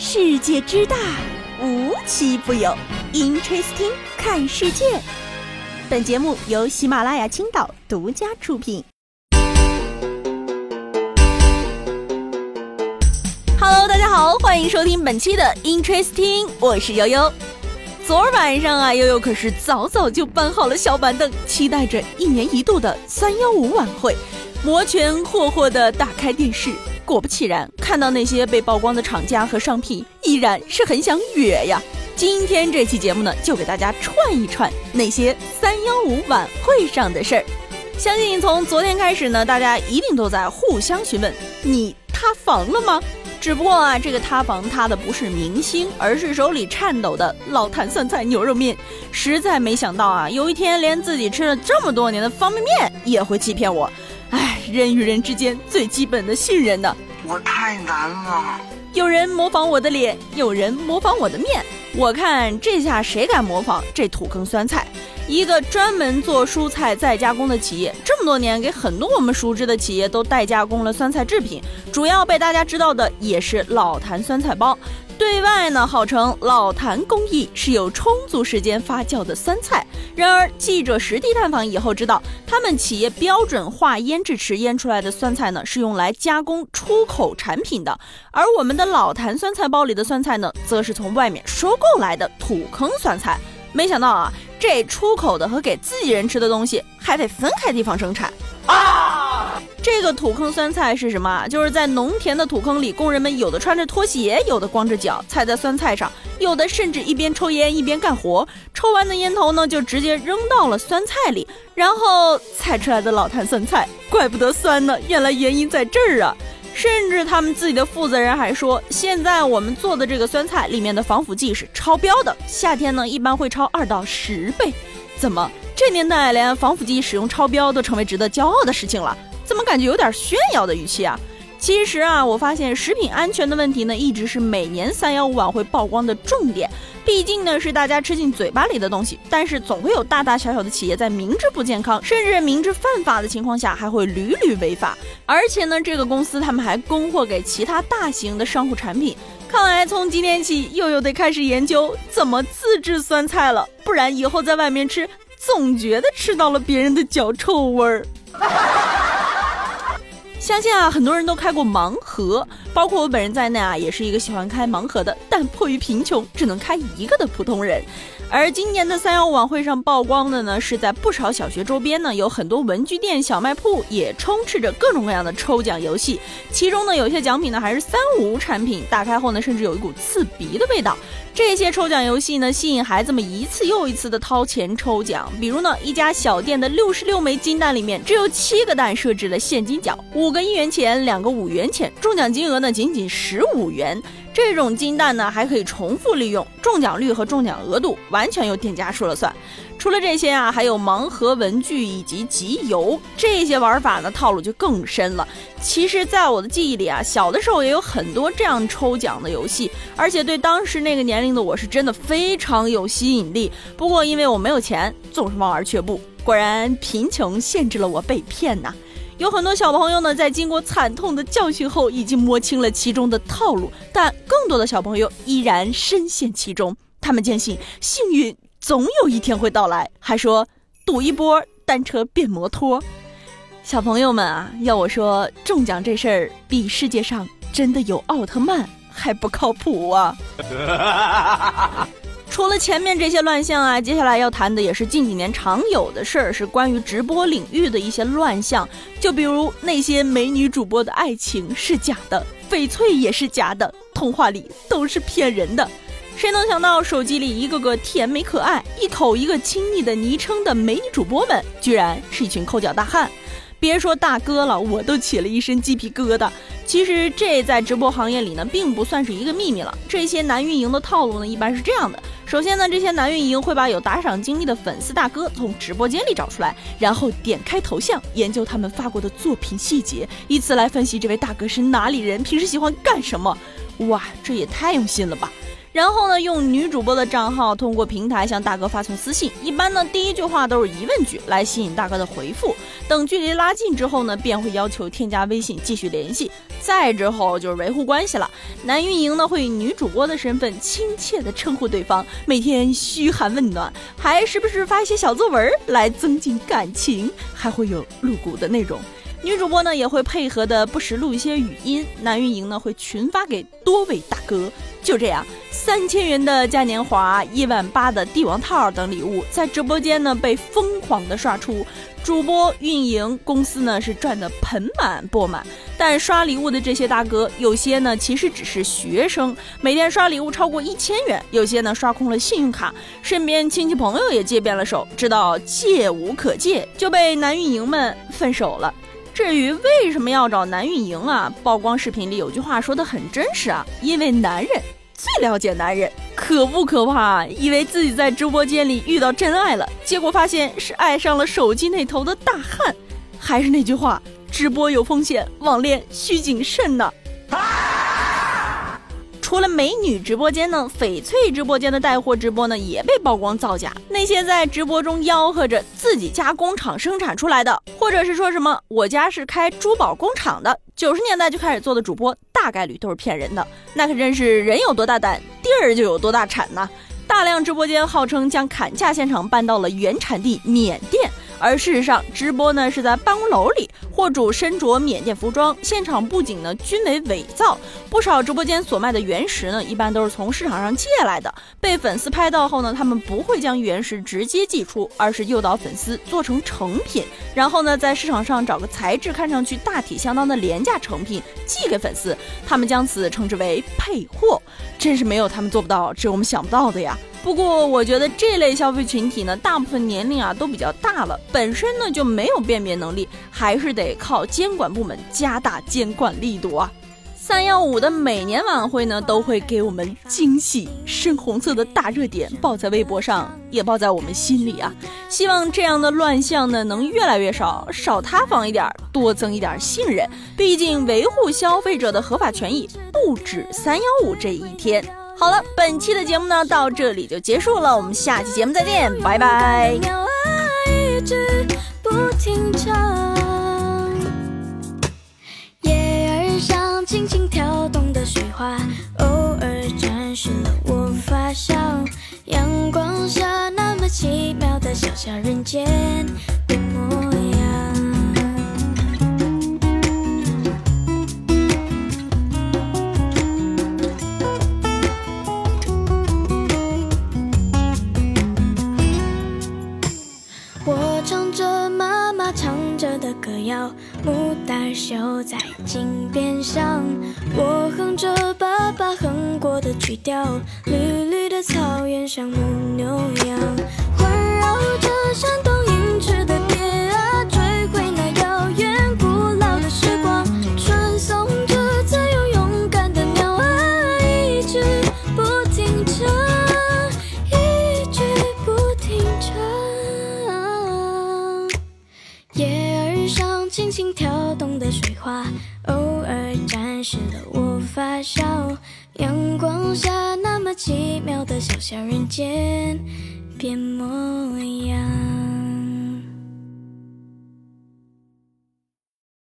世界之大，无奇不有。Interesting，看世界。本节目由喜马拉雅青岛独家出品。Hello，大家好，欢迎收听本期的 Interesting，我是悠悠。昨晚上啊，悠悠可是早早就搬好了小板凳，期待着一年一度的三幺五晚会，摩拳霍霍的打开电视。果不其然，看到那些被曝光的厂家和商品，依然是很想哕呀。今天这期节目呢，就给大家串一串那些三幺五晚会上的事儿。相信从昨天开始呢，大家一定都在互相询问：你塌房了吗？只不过啊，这个塌房塌的不是明星，而是手里颤抖的老坛酸菜牛肉面。实在没想到啊，有一天连自己吃了这么多年的方便面也会欺骗我。唉，人与人之间最基本的信任呢，我太难了。有人模仿我的脸，有人模仿我的面，我看这下谁敢模仿这土坑酸菜？一个专门做蔬菜再加工的企业，这么多年给很多我们熟知的企业都代加工了酸菜制品，主要被大家知道的也是老坛酸菜包。对外呢，号称老坛工艺是有充足时间发酵的酸菜。然而，记者实地探访以后知道，他们企业标准化腌制池腌出来的酸菜呢，是用来加工出口产品的。而我们的老坛酸菜包里的酸菜呢，则是从外面收购来的土坑酸菜。没想到啊，这出口的和给自己人吃的东西还得分开地方生产。这个土坑酸菜是什么啊？就是在农田的土坑里，工人们有的穿着拖鞋，有的光着脚踩在酸菜上，有的甚至一边抽烟一边干活。抽完的烟头呢，就直接扔到了酸菜里，然后采出来的老坛酸菜，怪不得酸呢，原来原因在这儿啊！甚至他们自己的负责人还说，现在我们做的这个酸菜里面的防腐剂是超标的，夏天呢一般会超二到十倍。怎么？这年代连防腐剂使用超标都成为值得骄傲的事情了，怎么感觉有点炫耀的语气啊？其实啊，我发现食品安全的问题呢，一直是每年三幺五晚会曝光的重点。毕竟呢，是大家吃进嘴巴里的东西，但是总会有大大小小的企业在明知不健康，甚至明知犯法的情况下，还会屡屡违法。而且呢，这个公司他们还供货给其他大型的商户产品。看来从今天起，又又得开始研究怎么自制酸菜了，不然以后在外面吃。总觉得吃到了别人的脚臭味儿。相信啊，很多人都开过盲盒，包括我本人在内啊，也是一个喜欢开盲盒的，但迫于贫穷，只能开一个的普通人。而今年的三幺五晚会上曝光的呢，是在不少小学周边呢，有很多文具店、小卖铺也充斥着各种各样的抽奖游戏。其中呢，有些奖品呢还是三无产品，打开后呢，甚至有一股刺鼻的味道。这些抽奖游戏呢，吸引孩子们一次又一次的掏钱抽奖。比如呢，一家小店的六十六枚金蛋里面，只有七个蛋设置了现金奖，五个一元钱，两个五元钱，中奖金额呢仅仅十五元。这种金蛋呢还可以重复利用，中奖率和中奖额度完全由店家说了算。除了这些啊，还有盲盒文具以及集邮这些玩法呢，套路就更深了。其实，在我的记忆里啊，小的时候也有很多这样抽奖的游戏，而且对当时那个年龄的我是真的非常有吸引力。不过因为我没有钱，总是望而却步。果然，贫穷限制了我被骗呐。有很多小朋友呢，在经过惨痛的教训后，已经摸清了其中的套路，但更多的小朋友依然深陷其中。他们坚信幸运总有一天会到来，还说赌一波单车变摩托。小朋友们啊，要我说中奖这事儿，比世界上真的有奥特曼还不靠谱啊！除了前面这些乱象啊，接下来要谈的也是近几年常有的事儿，是关于直播领域的一些乱象。就比如那些美女主播的爱情是假的，翡翠也是假的，童话里都是骗人的。谁能想到手机里一个个甜美可爱、一口一个亲昵的昵称的美女主播们，居然是一群抠脚大汉？别说大哥了，我都起了一身鸡皮疙瘩。其实这在直播行业里呢，并不算是一个秘密了。这些男运营的套路呢，一般是这样的：首先呢，这些男运营会把有打赏经历的粉丝大哥从直播间里找出来，然后点开头像，研究他们发过的作品细节，以此来分析这位大哥是哪里人，平时喜欢干什么。哇，这也太用心了吧！然后呢，用女主播的账号通过平台向大哥发送私信，一般呢第一句话都是疑问句来吸引大哥的回复。等距离拉近之后呢，便会要求添加微信继续联系。再之后就是维护关系了。男运营呢会以女主播的身份亲切的称呼对方，每天嘘寒问暖，还时不时发一些小作文来增进感情，还会有露骨的内容。女主播呢也会配合的不时录一些语音，男运营呢会群发给多位大哥。就这样，三千元的嘉年华、一万八的帝王套等礼物在直播间呢被疯狂的刷出，主播、运营公司呢是赚得盆满钵满。但刷礼物的这些大哥，有些呢其实只是学生，每天刷礼物超过一千元；有些呢刷空了信用卡，身边亲戚朋友也借遍了手，知道借无可借，就被男运营们分手了。至于为什么要找男运营啊？曝光视频里有句话说的很真实啊，因为男人最了解男人，可不可怕？以为自己在直播间里遇到真爱了，结果发现是爱上了手机那头的大汉。还是那句话，直播有风险，网恋需谨慎呢。除了美女直播间呢，翡翠直播间的带货直播呢也被曝光造假。那些在直播中吆喝着自己家工厂生产出来的，或者是说什么我家是开珠宝工厂的，九十年代就开始做的主播，大概率都是骗人的。那可真是人有多大胆，地儿就有多大产呐！大量直播间号称将砍价现场搬到了原产地缅甸。而事实上，直播呢是在办公楼里，货主身着缅甸服装，现场布景呢均为伪造。不少直播间所卖的原石呢，一般都是从市场上借来的。被粉丝拍到后呢，他们不会将原石直接寄出，而是诱导粉丝做成成品，然后呢，在市场上找个材质看上去大体相当的廉价成品寄给粉丝。他们将此称之为配货，真是没有他们做不到，只有我们想不到的呀。不过，我觉得这类消费群体呢，大部分年龄啊都比较大了，本身呢就没有辨别能力，还是得靠监管部门加大监管力度啊。三幺五的每年晚会呢，都会给我们惊喜，深红色的大热点爆在微博上，也爆在我们心里啊。希望这样的乱象呢能越来越少，少塌房一点，多增一点信任。毕竟维护消费者的合法权益不止三幺五这一天。好了，本期的节目呢到这里就结束了，我们下期节目再见，拜拜。不停唱叶儿上轻轻跳动的水花，偶尔沾湿了我发梢。阳光下那么奇妙的小小人间的歌谣牡丹绣在襟边上，我哼着爸爸哼过的曲调，绿绿的草原像牧牛羊，环绕着山水花，偶尔沾湿了我发梢。阳光下那么奇妙的小小人间变模样。